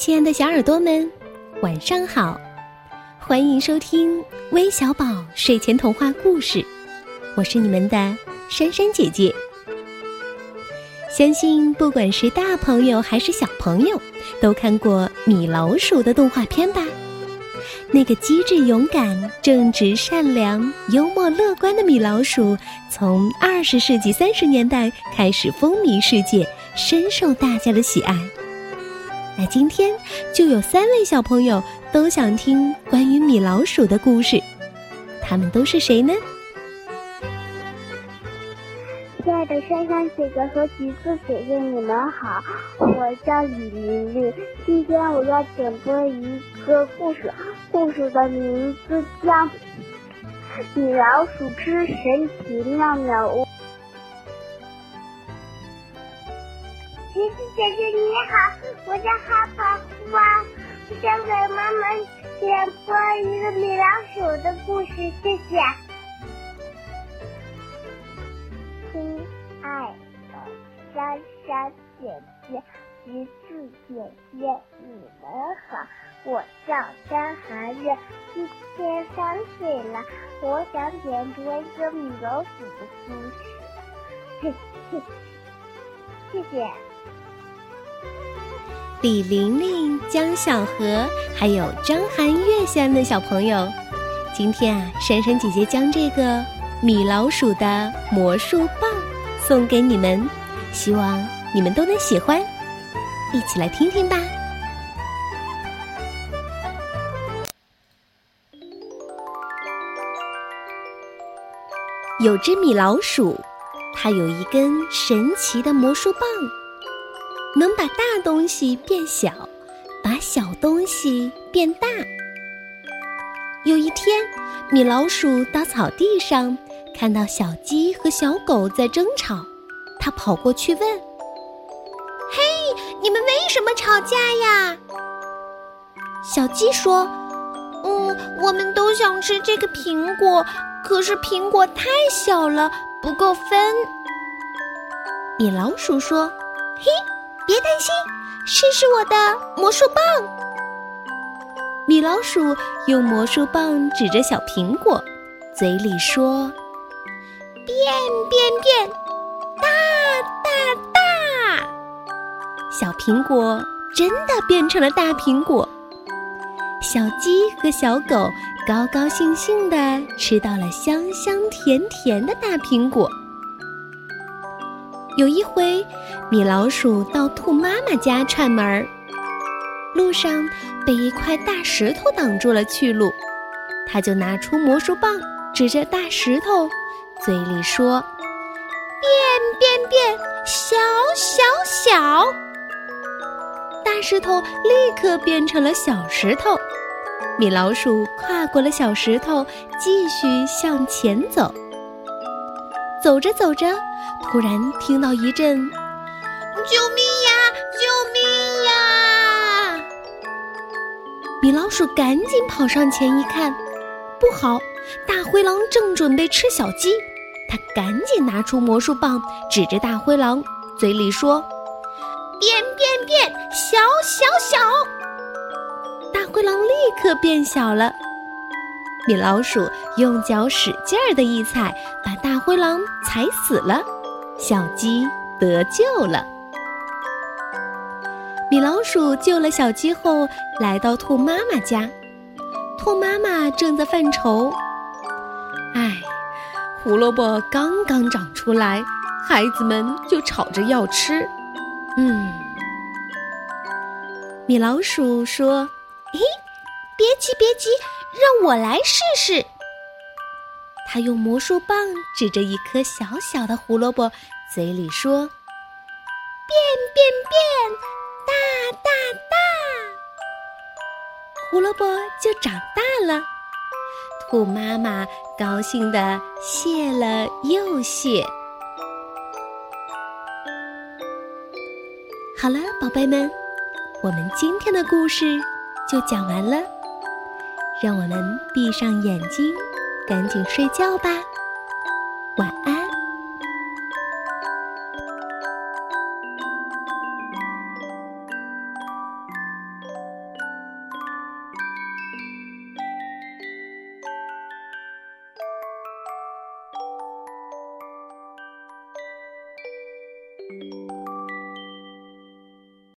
亲爱的小耳朵们，晚上好！欢迎收听微小宝睡前童话故事，我是你们的珊珊姐姐。相信不管是大朋友还是小朋友，都看过米老鼠的动画片吧？那个机智、勇敢、正直、善良、幽默、乐观的米老鼠，从二十世纪三十年代开始风靡世界，深受大家的喜爱。那今天就有三位小朋友都想听关于米老鼠的故事，他们都是谁呢？亲爱的珊珊姐姐和橘子姐姐，你们好，我叫李玲玲。今天我要点播一个故事，故事的名字叫《米老鼠之神奇妙妙屋》。橘子姐姐你好，我叫哈巴花，我想给妈妈点播一个米老鼠的故事，谢谢。亲爱的珊珊姐姐、橘子姐姐，你们好，我叫张涵月，今天三岁了，我想点播一个米老鼠的故事，嘿嘿，谢谢。李玲玲、江小禾，还有张涵月三的小朋友，今天啊，珊珊姐姐将这个米老鼠的魔术棒送给你们，希望你们都能喜欢，一起来听听吧。有只米老鼠，它有一根神奇的魔术棒。能把大东西变小，把小东西变大。有一天，米老鼠到草地上，看到小鸡和小狗在争吵，它跑过去问：“嘿，你们为什么吵架呀？”小鸡说：“嗯，我们都想吃这个苹果，可是苹果太小了，不够分。”米老鼠说：“嘿。”别担心，试试我的魔术棒。米老鼠用魔术棒指着小苹果，嘴里说：“变变变，大大大！”小苹果真的变成了大苹果。小鸡和小狗高高兴兴的吃到了香香甜甜的大苹果。有一回，米老鼠到兔妈妈家串门儿，路上被一块大石头挡住了去路，他就拿出魔术棒，指着大石头，嘴里说：“变变变，小小小！”大石头立刻变成了小石头。米老鼠跨过了小石头，继续向前走。走着走着，突然听到一阵“救命呀，救命呀！”米老鼠赶紧跑上前一看，不好，大灰狼正准备吃小鸡。他赶紧拿出魔术棒，指着大灰狼，嘴里说：“变变变，小小小！”大灰狼立刻变小了。米老鼠用脚使劲儿的一踩，把大灰狼踩死了，小鸡得救了。米老鼠救了小鸡后，来到兔妈妈家，兔妈妈正在犯愁：“哎，胡萝卜刚刚长出来，孩子们就吵着要吃。”嗯，米老鼠说：“嘿，别急，别急。”让我来试试。他用魔术棒指着一颗小小的胡萝卜，嘴里说：“变变变，大大大！”胡萝卜就长大了。兔妈妈高兴的谢了又谢。好了，宝贝们，我们今天的故事就讲完了。让我们闭上眼睛，赶紧睡觉吧，晚安。